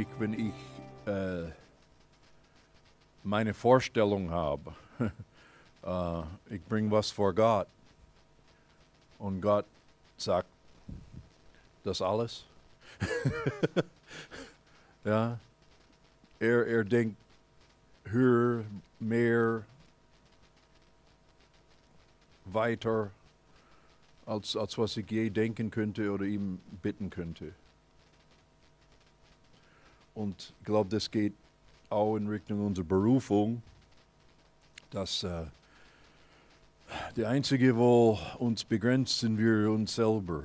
mich, wenn ich äh, meine Vorstellung habe. äh, ich bringe was vor Gott. Und Gott sagt, das alles. ja. Er, er denkt höher, mehr, weiter, als, als was ich je denken könnte oder ihm bitten könnte. Und ich glaube, das geht auch in Richtung unserer Berufung, dass äh, der Einzige, wo uns begrenzt, sind wir uns selber.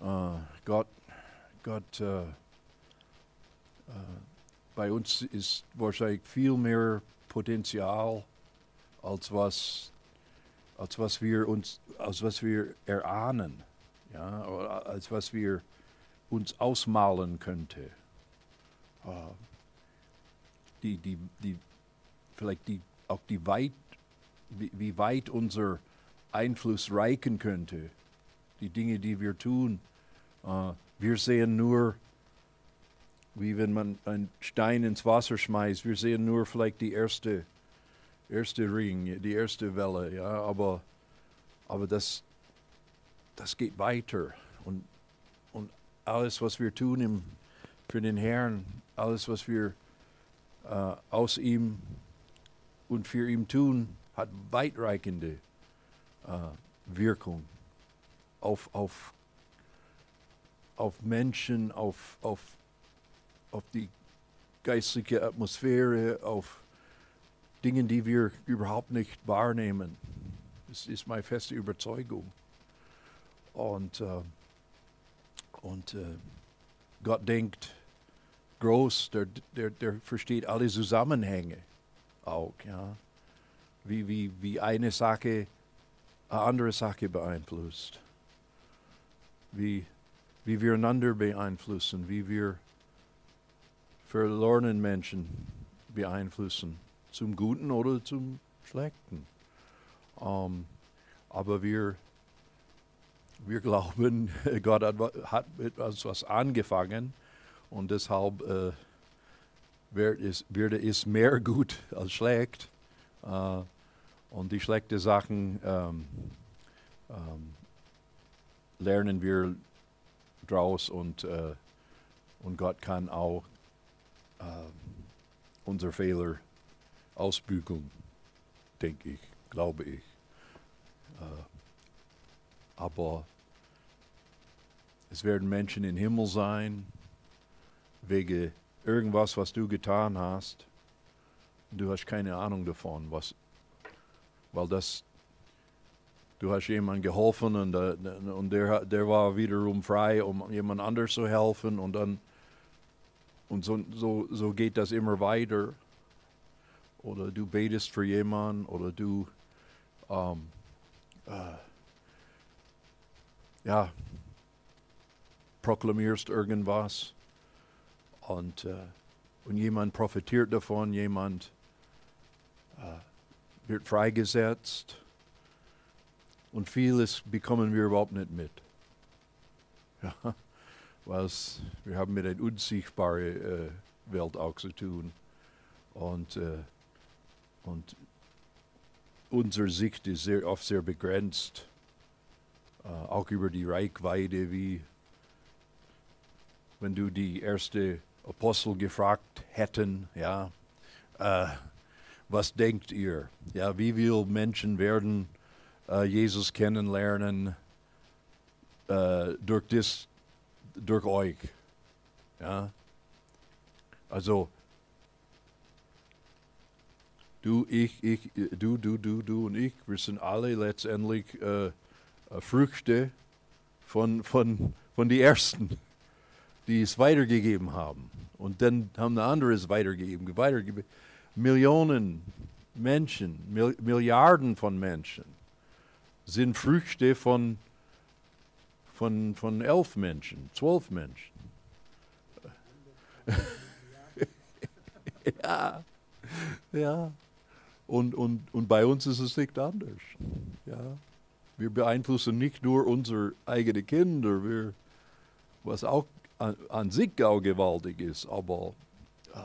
Äh, Gott, Gott äh, äh, bei uns ist wahrscheinlich viel mehr Potenzial, als was, als was wir uns, als was wir erahnen, ja, als was wir uns ausmalen könnte. Uh, die, die, die, vielleicht die, auch die weit, wie, wie weit unser Einfluss reichen könnte, die Dinge, die wir tun. Uh, wir sehen nur, wie wenn man einen Stein ins Wasser schmeißt, wir sehen nur vielleicht die erste, erste Ring, die erste Welle, ja, aber, aber das, das geht weiter. Und, und alles, was wir tun im, für den Herrn, alles, was wir äh, aus ihm und für ihn tun, hat weitreichende äh, Wirkung auf, auf, auf Menschen, auf, auf, auf die geistliche Atmosphäre, auf Dinge, die wir überhaupt nicht wahrnehmen. Das ist meine feste Überzeugung. Und, äh, und äh, Gott denkt groß, der, der, der versteht alle Zusammenhänge auch. Ja? Wie, wie, wie eine Sache eine andere Sache beeinflusst. Wie, wie wir einander beeinflussen, wie wir verlorenen Menschen beeinflussen, zum Guten oder zum Schlechten. Um, aber wir, wir glauben, Gott hat, hat etwas angefangen und deshalb äh, wird, es, wird es mehr gut als schlecht. Äh, und die schlechten Sachen ähm, ähm, lernen wir draus und, äh, und Gott kann auch äh, unsere Fehler ausbügeln, denke ich, glaube ich. Äh, aber es werden Menschen im Himmel sein, wegen irgendwas, was du getan hast. Du hast keine Ahnung davon, was, weil das, du hast jemandem geholfen und, äh, und der, der war wiederum frei, um jemand anders zu helfen und dann, und so, so, so geht das immer weiter. Oder du betest für jemanden oder du, ähm, äh, ja, proklamierst irgendwas und, äh, und jemand profitiert davon, jemand äh, wird freigesetzt. Und vieles bekommen wir überhaupt nicht mit. Ja, weil wir haben mit einer unsichtbaren äh, Welt auch zu tun. Und, äh, und unsere Sicht ist sehr oft sehr begrenzt, auch über die Reichweite, wie wenn du die erste Apostel gefragt hätten, ja, äh, was denkt ihr? Ja, wie viele Menschen werden äh, Jesus kennenlernen äh, durch, das, durch euch? Ja, also du, ich, ich, du, du, du, du und ich, wir sind alle letztendlich Früchte von, von, von die Ersten die es weitergegeben haben. Und dann haben andere es weitergegeben, weitergegeben. Millionen Menschen, Mil Milliarden von Menschen sind Früchte von, von, von elf Menschen, zwölf Menschen. ja, ja. Und, und, und bei uns ist es nicht anders. Ja. Wir beeinflussen nicht nur unsere eigenen Kinder, wir, was auch an, an sich auch gewaltig ist, aber äh,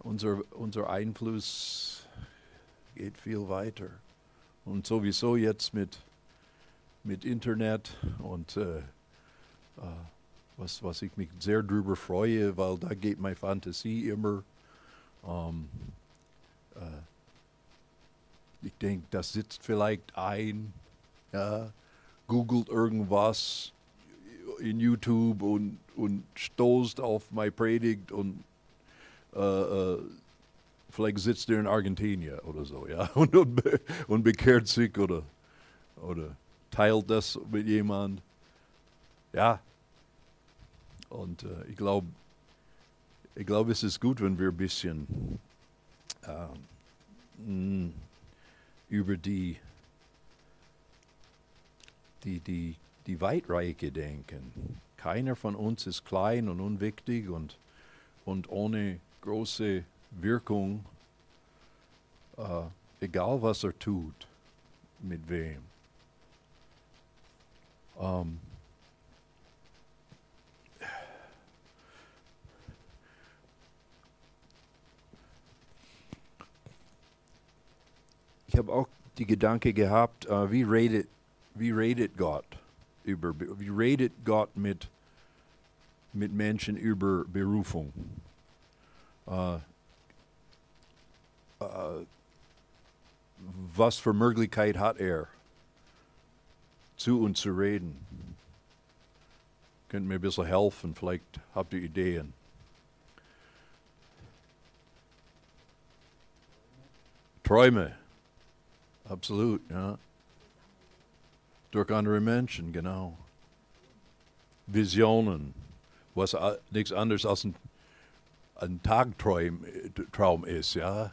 unser, unser Einfluss geht viel weiter. Und sowieso jetzt mit, mit Internet und äh, äh, was, was ich mich sehr drüber freue, weil da geht meine Fantasie immer. Ähm, äh, ich denke, das sitzt vielleicht ein, ja, googelt irgendwas in YouTube und, und stoßt auf meine Predigt und äh, äh, vielleicht sitzt er in Argentinien oder so, ja, und, und, und bekehrt sich oder, oder teilt das mit jemand. Ja, und äh, ich glaube, ich glaube, es ist gut, wenn wir ein bisschen ähm, über die, die, die, Weitreiche denken. Keiner von uns ist klein und unwichtig und, und ohne große Wirkung, äh, egal was er tut, mit wem. Ähm, ich habe auch die Gedanke gehabt, uh, wie, redet, wie redet Gott über, wie redet Gott mit, mit Menschen über Berufung? Uh, was für Möglichkeit hat er, zu uns zu reden? Könnt mir ein bisschen helfen, vielleicht habt ihr Ideen. Träume. Absolut, ja. Durch andere Menschen, genau. Visionen, was nichts anderes als ein, ein Tagtraum Traum ist, ja.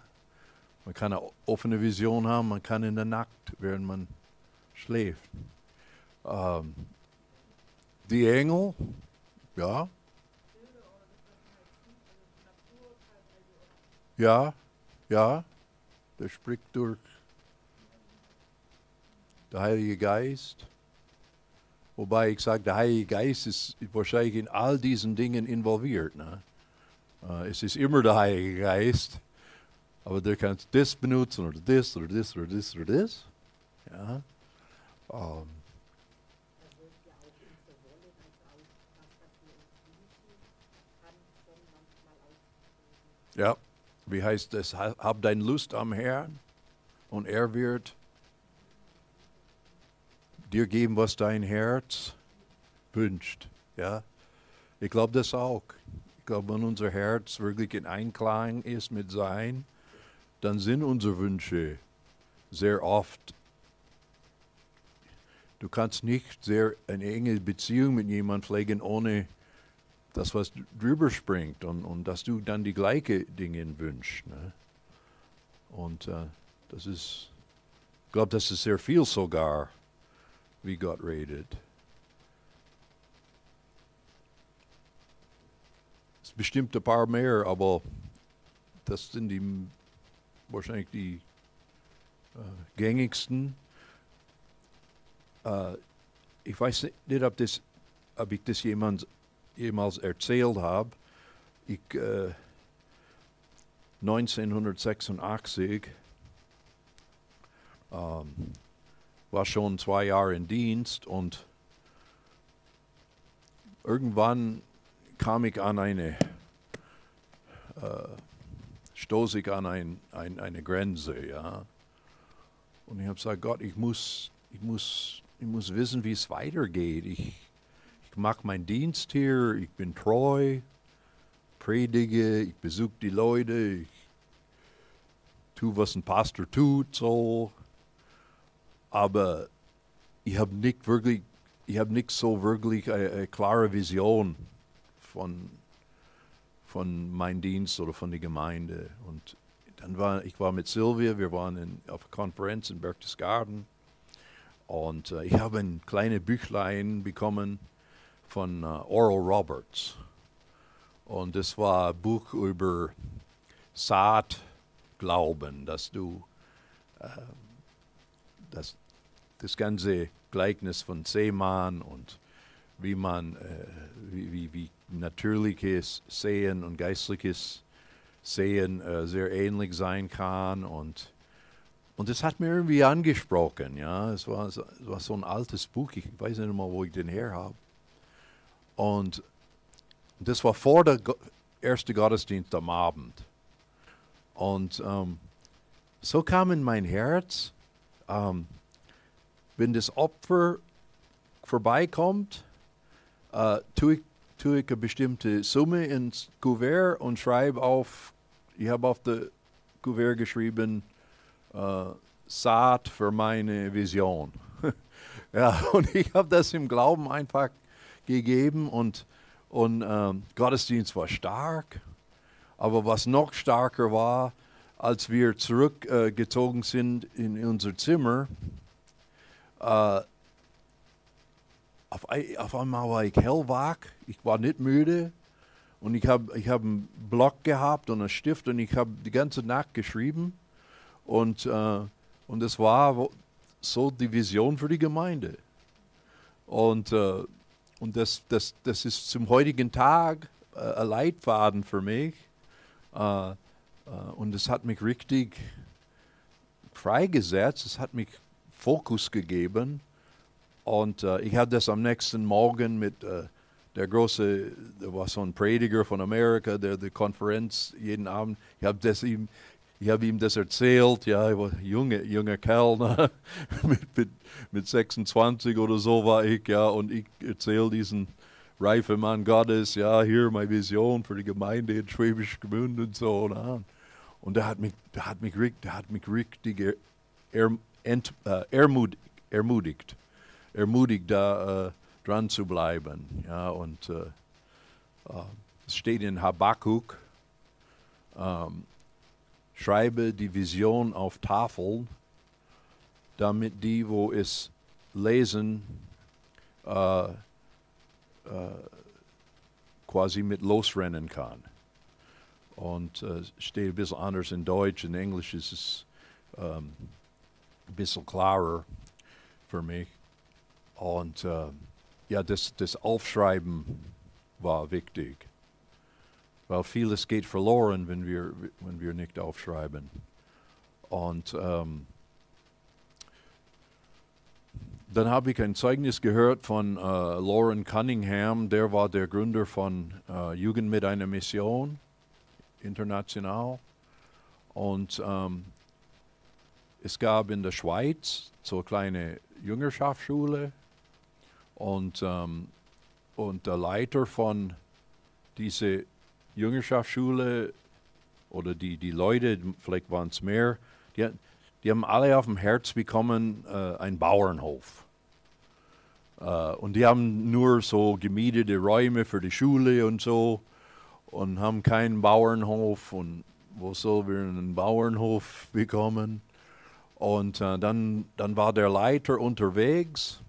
Man kann eine offene Vision haben, man kann in der Nacht, während man schläft. Ähm, die Engel, ja. Ja, ja, der spricht durch der Heilige Geist. Wobei ich sage, der Heilige Geist ist wahrscheinlich in all diesen Dingen involviert. Ne? Uh, es ist immer der Heilige Geist, aber du kannst das benutzen oder das oder das oder das oder das. Ja. Um, ja, wie heißt es? Hab deine Lust am Herrn und er wird dir geben, was dein Herz wünscht. Ja? Ich glaube das auch. Ich glaube, wenn unser Herz wirklich in Einklang ist mit sein, dann sind unsere Wünsche sehr oft. Du kannst nicht sehr eine enge Beziehung mit jemandem pflegen, ohne das, was drüber springt und, und dass du dann die gleichen Dinge wünschst. Ne? Und äh, das ist, ich glaube, das ist sehr viel sogar wie Gott redet. Es bestimmt ein paar mehr, aber das sind die wahrscheinlich die äh, gängigsten. Äh, ich weiß nicht, ob, das, ob ich das jemand, jemals erzählt habe. Ich, äh, 1986 ähm, war schon zwei Jahre in Dienst und irgendwann kam ich an eine, äh, stoß ich an ein, ein, eine Grenze, ja. Und ich habe gesagt, Gott, ich muss, ich muss, ich muss wissen, wie es weitergeht. Ich, ich mache meinen Dienst hier, ich bin treu, predige, ich besuche die Leute, ich tue, was ein Pastor tut, so aber ich habe nicht wirklich, ich habe nicht so wirklich eine, eine, klare Vision von, von meinem Dienst oder von der Gemeinde. Und dann war ich war mit Sylvia, wir waren in, auf einer Konferenz in Berchtesgaden und äh, ich habe ein kleines Büchlein bekommen von äh, Oral Roberts. Und das war ein Buch über Saatglauben, dass du äh, dass das ganze Gleichnis von Seemann und wie man, äh, wie, wie, wie natürliches Sehen und geistliches Sehen äh, sehr ähnlich sein kann und und das hat mir irgendwie angesprochen, ja. Es war, es war so ein altes Buch, ich weiß nicht mal, wo ich den her habe. Und das war vor der erste Gottesdienst am Abend. Und ähm, so kam in mein Herz, ähm, wenn das Opfer vorbeikommt, äh, tue, ich, tue ich eine bestimmte Summe ins Kuvert und schreibe auf, ich habe auf das Kuvert geschrieben, äh, Saat für meine Vision. ja, und ich habe das im Glauben einfach gegeben und, und ähm, Gottesdienst war stark. Aber was noch stärker war, als wir zurückgezogen äh, sind in unser Zimmer, äh, auf, auf, einmal war ich hellwach, ich war nicht müde und ich habe ich hab einen Block gehabt und einen Stift und ich habe die ganze Nacht geschrieben. Und, äh, und war so die Vision für die Gemeinde. Und, äh, und das, das, das ist zum heutigen Tag äh, ein Leitfaden für mich. Äh, äh, und es hat mich richtig freigesetzt, es hat mich Fokus gegeben. Und äh, ich habe das am nächsten Morgen mit äh, der große, der war so ein Prediger von Amerika, der die Konferenz jeden Abend, ich habe ihm ich ihm das erzählt, ja, ich war ein junger, Kerl, ne? mit, mit, mit 26 oder so war ich, ja, und ich erzähle diesen reifen Mann Gottes, ja, hier meine Vision für die Gemeinde in Schwäbisch Gmünd und so. Ne? Und der hat mich, der hat mich, der hat mich richtig er, er, ent, äh, ermutigt, ermutigt, ermutigt, da äh, dran zu bleiben. Ja, und äh, äh es steht in Habakkuk, ähm, schreibe die Vision auf Tafel, damit die, wo es lesen, äh, äh, quasi mit losrennen kann. Und äh, steht ein bisschen anders in Deutsch, in Englisch ist es ähm, ein bisschen klarer für mich. Und äh, ja, das, das Aufschreiben war wichtig weil vieles geht verloren, wenn wir, wenn wir nicht aufschreiben. Und ähm, dann habe ich ein Zeugnis gehört von äh, Lauren Cunningham, der war der Gründer von äh, Jugend mit einer Mission international. Und ähm, es gab in der Schweiz so eine kleine Jüngerschaftsschule und, ähm, und der Leiter von dieser Jüngerschaftsschule oder die, die Leute, vielleicht waren es mehr, die, die haben alle auf dem Herz bekommen, äh, einen Bauernhof. Äh, und die haben nur so gemietete Räume für die Schule und so und haben keinen Bauernhof und wo soll wir einen Bauernhof bekommen? Und äh, dann, dann war der Leiter unterwegs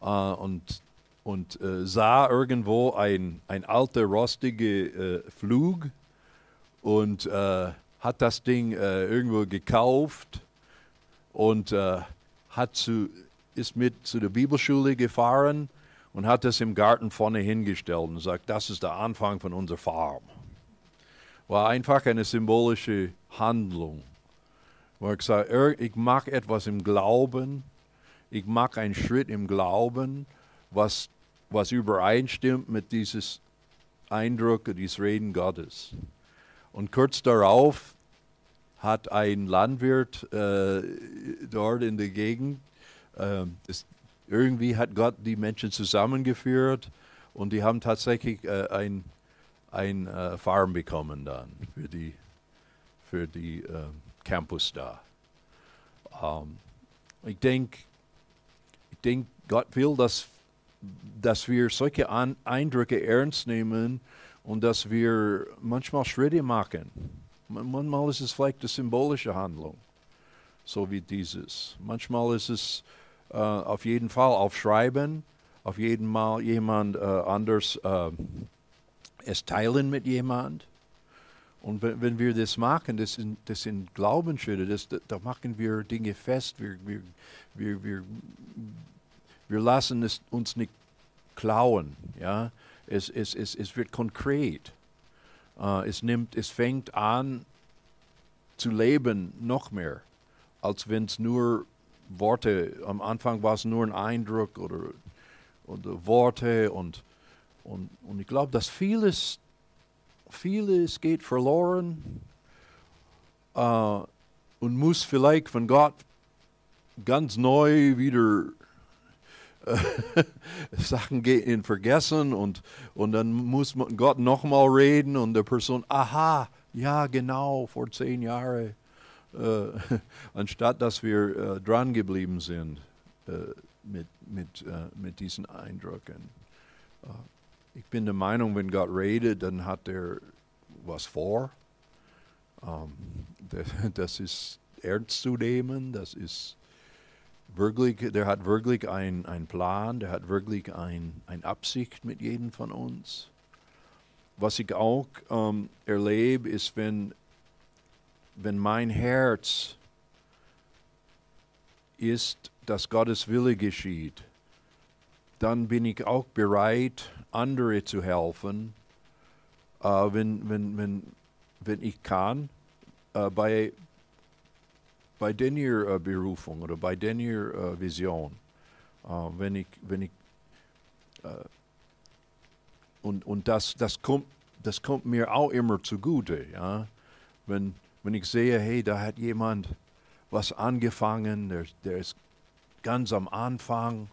äh, und und äh, sah irgendwo ein, ein alter, rostige äh, Flug und äh, hat das Ding äh, irgendwo gekauft und hat zu, ist mit zu der Bibelschule gefahren und hat das im Garten vorne hingestellt und sagt, das ist der Anfang von unserer Farm. War einfach eine symbolische Handlung. Wo er gesagt ich mache etwas im Glauben, ich mache einen Schritt im Glauben, was was übereinstimmt mit dieses Eindruck, dieses Reden Gottes. Und kurz darauf hat ein Landwirt äh, dort in der Gegend, äh, das, irgendwie hat Gott die Menschen zusammengeführt und die haben tatsächlich äh, ein, ein äh, Farm bekommen dann für die, für die ähm, Campus da. Ähm, ich denke, ich denk, Gott will, dass dass wir solche An Eindrücke ernst nehmen und dass wir manchmal Schritte machen. Manchmal ist es vielleicht eine symbolische Handlung, so wie dieses. Manchmal ist es äh, auf jeden Fall aufschreiben, auf jeden Mal jemand äh, anders äh, es teilen mit jemand. Und wenn, wir das machen, das sind, das sind Glaubensschritte, das, da machen wir Dinge fest, wir, wir, wir, wir wir lassen es uns nicht klauen. Ja? Es, es, es, es wird konkret. Äh, es, nimmt, es fängt an zu leben noch mehr, als wenn es nur Worte, am Anfang war es nur ein Eindruck oder, oder Worte und, und, und ich glaube, dass vieles, vieles geht verloren äh, und muss vielleicht von Gott ganz neu wieder äh, Sachen gehen vergessen und, und dann muss man Gott nochmal reden und der Person, aha, ja genau, vor zehn Jahren, äh, anstatt dass wir äh, dran geblieben sind äh, mit, mit, äh, mit diesen Eindrücken. Ich bin der Meinung, wenn Gott redet, dann hat er was vor. Ähm, das ist ernst zu nehmen, das ist wirklich, der hat wirklich einen Plan, der hat wirklich eine ein Absicht mit jedem von uns. Was ich auch ähm, erlebe, ist, wenn, wenn mein Herz ist, dass Gottes Wille geschieht, dann bin ich auch bereit, andere zu helfen, äh, wenn, wenn, wenn, wenn ich kann, äh, bei, bei der äh, Berufung oder bei der äh, Vision, äh, wenn ich, wenn ich äh, und, und das, das, kommt, das kommt mir auch immer zugute, ja. Wenn, wenn ich sehe, hey, da hat jemand was angefangen, der, der ist ganz am Anfang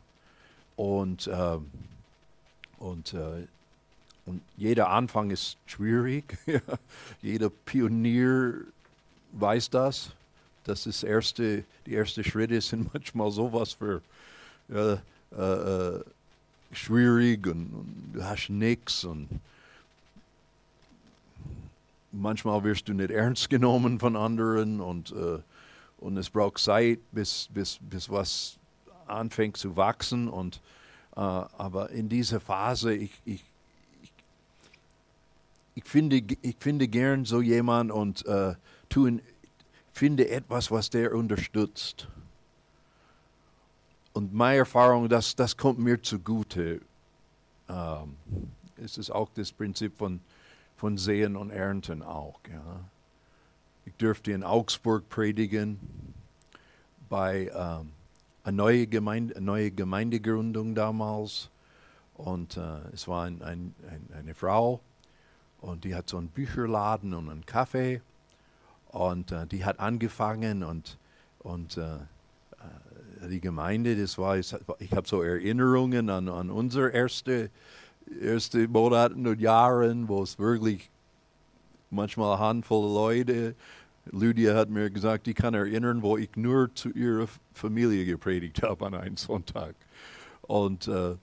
und, äh, und, äh, und jeder Anfang ist schwierig. jeder Pionier weiß das das erste, die ersten Schritte sind manchmal sowas für äh, äh, schwierig und, und, du hast nichts und manchmal wirst du nicht ernst genommen von anderen und, äh, und es braucht Zeit, bis, bis, bis was anfängt zu wachsen. Und, äh, aber in dieser Phase, ich, ich, ich, finde, ich finde gern so jemand und äh, tun finde etwas, was der unterstützt. Und meine Erfahrung, das, das kommt mir zugute. Ähm, es ist auch das Prinzip von, von Sehen und Ernten auch. Ja. Ich dürfte in Augsburg predigen bei ähm, einer neue Gemeinde, eine neue Gemeindegründung damals. Und äh, es war ein, ein, ein, eine Frau und die hat so einen Bücherladen und einen Kaffee. Und äh, die hat angefangen und, und äh, äh die Gemeinde, das war, ich habe so Erinnerungen an, an unsere erste, erste Monate und Jahre, wo es wirklich manchmal eine Handvoll Leute, Lydia hat mir gesagt, die kann erinnern, wo ich nur zu ihrer Familie gepredigt habe an einem Sonntag. Und, äh,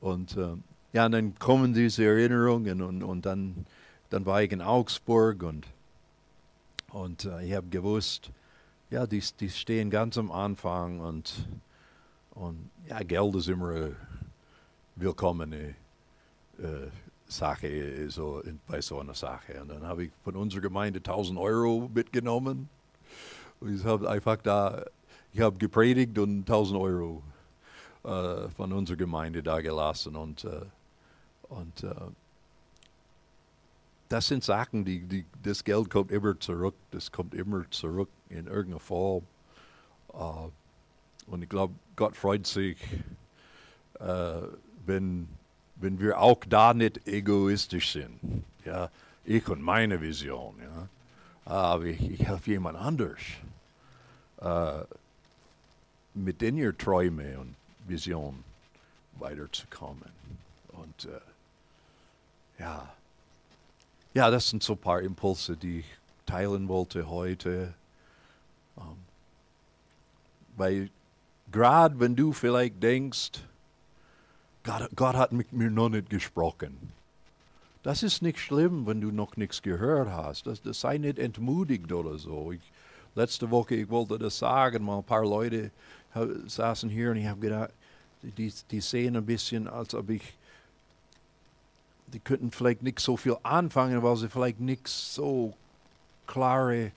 und äh, ja, und dann kommen diese Erinnerungen und, und dann, dann war ich in Augsburg und und äh, ich habe gewusst, ja, die, die stehen ganz am Anfang und, und ja, Geld ist immer eine willkommene äh, Sache so in, bei so einer Sache. Und dann habe ich von unserer Gemeinde 1000 Euro mitgenommen. Und ich habe einfach da, ich habe gepredigt und 1000 Euro äh, von unserer Gemeinde da gelassen. Und, äh, und äh, das sind Sachen, die, die, das Geld kommt immer zurück, das kommt immer zurück in irgendeiner Form. Uh, und ich glaube, Gott freut sich, uh, wenn, wenn wir auch da nicht egoistisch sind. Ja, ich und meine Vision. Ja. Aber ich, ich helfe jemand anders uh, mit den ihr Träume und Vision weiterzukommen. Und ja, ja, das sind so ein paar Impulse, die ich teilen wollte heute. Um, ähm, weil gerade wenn du vielleicht denkst, Gott, Gott hat mit mir noch nicht gesprochen. Das ist nicht schlimm, wenn du noch nichts gehört hast. Das, das sei nicht entmutigt oder so. Ich, letzte Woche, ich wollte das sagen, mal ein paar Leute saßen hier und ich habe gedacht, die, die sehen ein bisschen, als ob ich die könnten vielleicht nicht so viel anfangen, weil sie vielleicht nicht so klare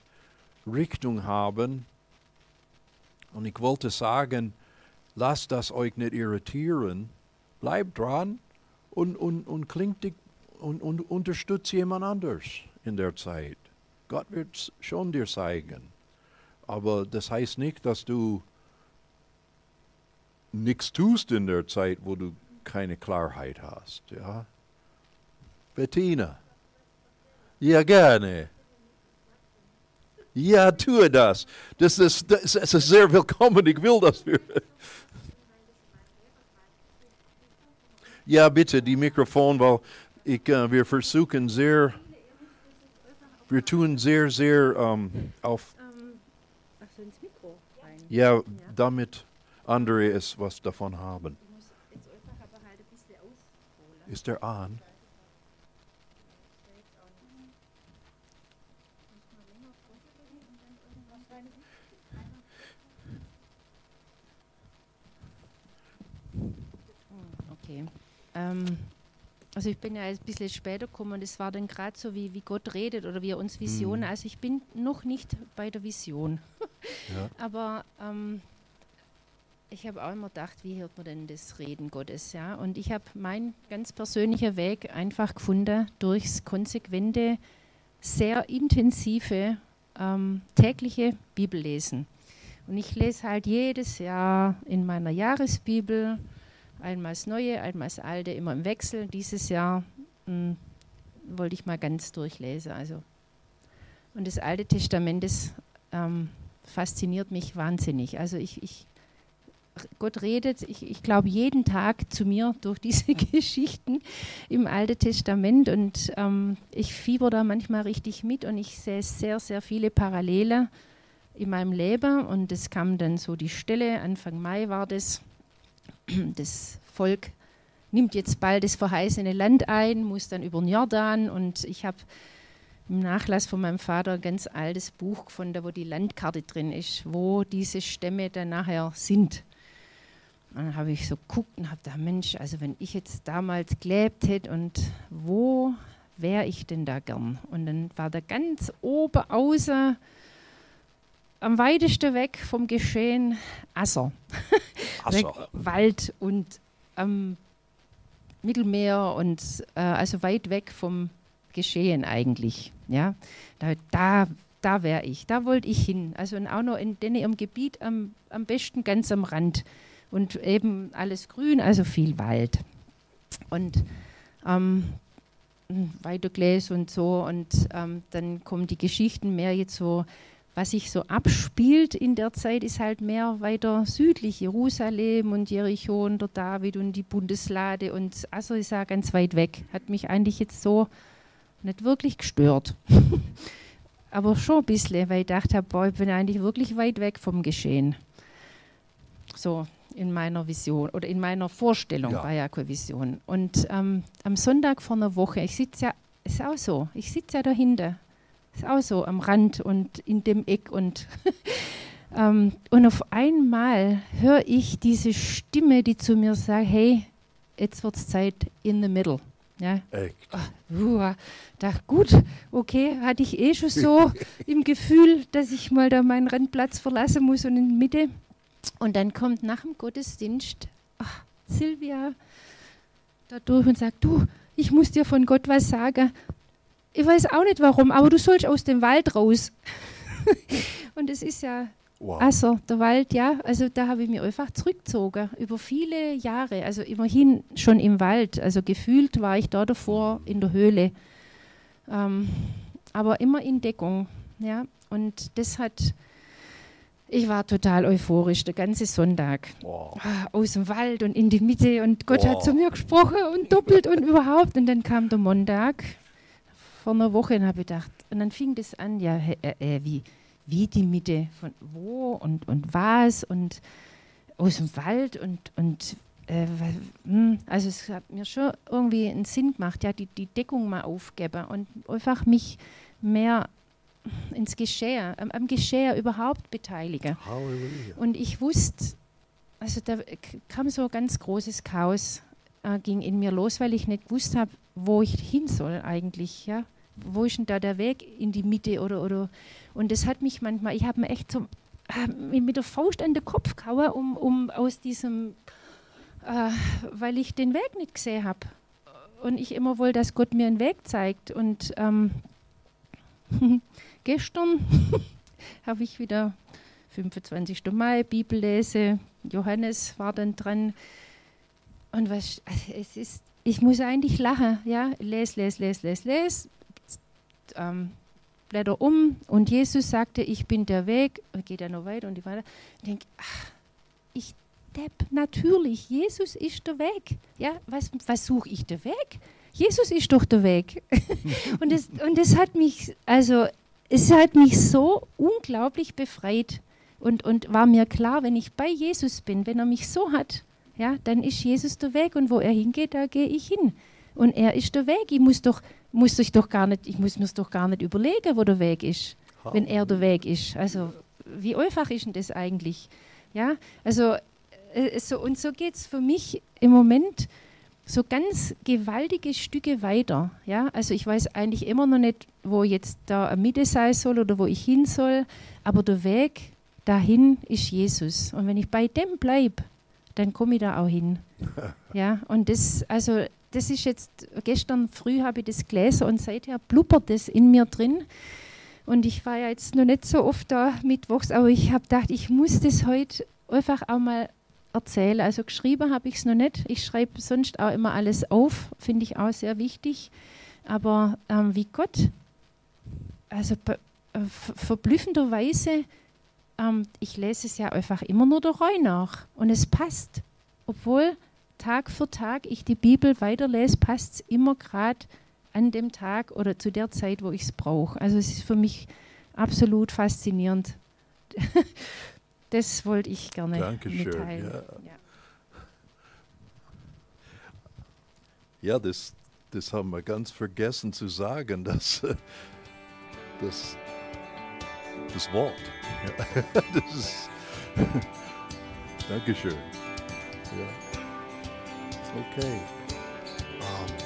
Richtung haben. Und ich wollte sagen, lasst das euch nicht irritieren. Bleibt dran, und, und, und klingt dich und, und unterstützt jemand anders in der Zeit. Gott wird schon dir zeigen. Aber das heißt nicht, dass du nichts tust in der Zeit, wo du keine Klarheit hast. Ja? Bettina. Ja, gerne. Ja, tue das. Das ist, das ist sehr willkommen. Ich will das. Ja, bitte, die Mikrofon, weil ich, uh, wir versuchen sehr, wir tun sehr, sehr um, auf. Ja, damit andere es was davon haben. Du musst jetzt einfach aber halt ein bisschen ausholen. Ist der an? Okay. Ähm, also ich bin ja ein bisschen später gekommen und es war dann gerade so, wie, wie Gott redet oder wie er uns Visionen. Mhm. Also ich bin noch nicht bei der Vision. Ja. Aber ähm, ich habe auch immer gedacht, wie hört man denn das Reden Gottes? Ja? Und ich habe meinen ganz persönlichen Weg einfach gefunden durchs konsequente, sehr intensive ähm, tägliche Bibellesen. Und ich lese halt jedes Jahr in meiner Jahresbibel einmal das Neue, einmal das Alte, immer im Wechsel. Dieses Jahr mh, wollte ich mal ganz durchlesen. Also. Und das Alte Testament das, ähm, fasziniert mich wahnsinnig. Also ich, ich Gott redet, ich, ich glaube, jeden Tag zu mir durch diese Geschichten im Alten Testament und ähm, ich fieber da manchmal richtig mit und ich sehe sehr, sehr viele Parallele in meinem Leben und es kam dann so die Stelle, Anfang Mai war das, das Volk nimmt jetzt bald das verheißene Land ein, muss dann über den Jordan und ich habe im Nachlass von meinem Vater ein ganz altes Buch gefunden, wo die Landkarte drin ist, wo diese Stämme dann nachher sind. Und dann habe ich so geguckt und habe gedacht, Mensch, also wenn ich jetzt damals gelebt hätte und wo wäre ich denn da gern? Und dann war da ganz oben außen, am weitesten weg vom Geschehen, Asser. Weg, Wald und am Mittelmeer und äh, also weit weg vom Geschehen eigentlich. Ja, da, da, da wäre ich, da wollte ich hin. Also und auch noch in, ihrem Gebiet am, am besten ganz am Rand und eben alles grün, also viel Wald. Und ähm, weitergelesen und so und ähm, dann kommen die Geschichten mehr jetzt so, was sich so abspielt in der Zeit, ist halt mehr weiter südlich, Jerusalem und Jericho und der David und die Bundeslade und also ist ja ganz weit weg. Hat mich eigentlich jetzt so nicht wirklich gestört. Aber schon ein bisschen, weil ich dachte, boah, ich bin eigentlich wirklich weit weg vom Geschehen. So in meiner Vision oder in meiner Vorstellung Ja. war ja keine Vision. Und ähm, am Sonntag vor einer Woche, ich sitze ja, ist auch so, ich sitze ja dahinter, ist auch so am Rand und in dem Eck und ähm, und auf einmal höre ich diese Stimme, die zu mir sagt, hey, jetzt wird es Zeit in the middle. Ja, Echt. Uh, dachte, gut, okay, hatte ich eh schon so im Gefühl, dass ich mal da meinen Rennplatz verlassen muss und in die Mitte. Und dann kommt nach dem Gottesdienst ach, Silvia da durch und sagt, du, ich muss dir von Gott was sagen. Ich weiß auch nicht warum, aber du sollst aus dem Wald raus. und es ist ja Wow. also, der Wald, ja, also da habe ich mich einfach zurückgezogen, über viele Jahre, also immerhin schon im Wald, also gefühlt war ich da davor in der Höhle, ähm, aber immer in Deckung, ja, und das hat, ich war total euphorisch, der ganze Sonntag, wow. ah, aus dem Wald und in die Mitte und Gott Wow. hat zu mir gesprochen und doppelt und überhaupt und dann kam der Montag vor einer Woche und habe gedacht, und dann fing das an, ja, äh, äh, wie, wie die Mitte, von wo und, und was und aus dem Wald und, und äh, hm, also es hat mir schon irgendwie einen Sinn gemacht, ja, die, die Deckung mal aufgeben und einfach mich mehr ins Geschehen, am, am Geschehen überhaupt beteiligen. Halleluja. Und ich wusste, also da kam so ein ganz großes Chaos, äh, ging in mir los, weil ich nicht gewusst habe, wo ich hin soll eigentlich, ja. Wo ist denn da der Weg in die Mitte oder, oder und das hat mich manchmal, ich habe mir echt so mit der Faust an den Kopf gehauen, um, um aus diesem, äh, weil ich den Weg nicht gesehen habe. und ich immer wollte, dass Gott mir einen Weg zeigt. Und ähm, gestern habe ich wieder 25. Mai, Bibellese, Johannes war dann dran. Und was, also es ist, ich muss eigentlich lachen, ja, les, les, les, les, les, ähm, blätter um und Jesus sagte, ich bin der Weg, geht er noch weiter und ich weiter. Ich denke, ich Depp, natürlich, Jesus ist der Weg. Ja, was, was suche ich der Weg? Jesus ist doch der Weg. und, das, und das hat mich, also es hat mich so unglaublich befreit und, und war mir klar, wenn ich bei Jesus bin, wenn er mich so hat, ja, dann ist Jesus der Weg und wo er hingeht, da gehe ich hin. Und er ist der Weg. Ich muss doch, muss ich doch gar nicht, ich muss mir doch gar nicht überlegen, wo der Weg ist, wenn er der Weg ist. Also wie einfach ist denn das eigentlich? Ja, also äh, so, und so geht es für mich im Moment so ganz gewaltige Stücke weiter. Ja? Also ich weiß eigentlich immer noch nicht, wo jetzt da eine Mitte sein soll oder wo ich hin soll, aber der Weg dahin ist Jesus. Und wenn ich bei dem bleibe, dann komme ich da auch hin. ja, und das, also das ist jetzt, gestern früh habe ich das gelesen und seither blubbert das in mir drin. Und ich war ja jetzt noch nicht so oft da mittwochs, aber ich habe gedacht, ich muss das heute einfach auch mal erzählen. Also geschrieben habe ich es noch nicht. Ich schreibe sonst auch immer alles auf, finde ich auch sehr wichtig. Aber ähm, wie Gott, also äh, verblüffenderweise ähm, ich lese es ja einfach immer nur der Reue nach und es passt. Obwohl Tag für Tag ich die Bibel weiterlese, passt es immer gerade an dem Tag oder zu der Zeit, wo ich es brauche. Also es ist für mich absolut faszinierend. das wollte ich gerne Dankeschön, mitteilen. Ja, ja das, das haben wir ganz vergessen zu sagen, dass, dass das Wort. Ja, das ist Dankeschön. Ja. Okay. Um.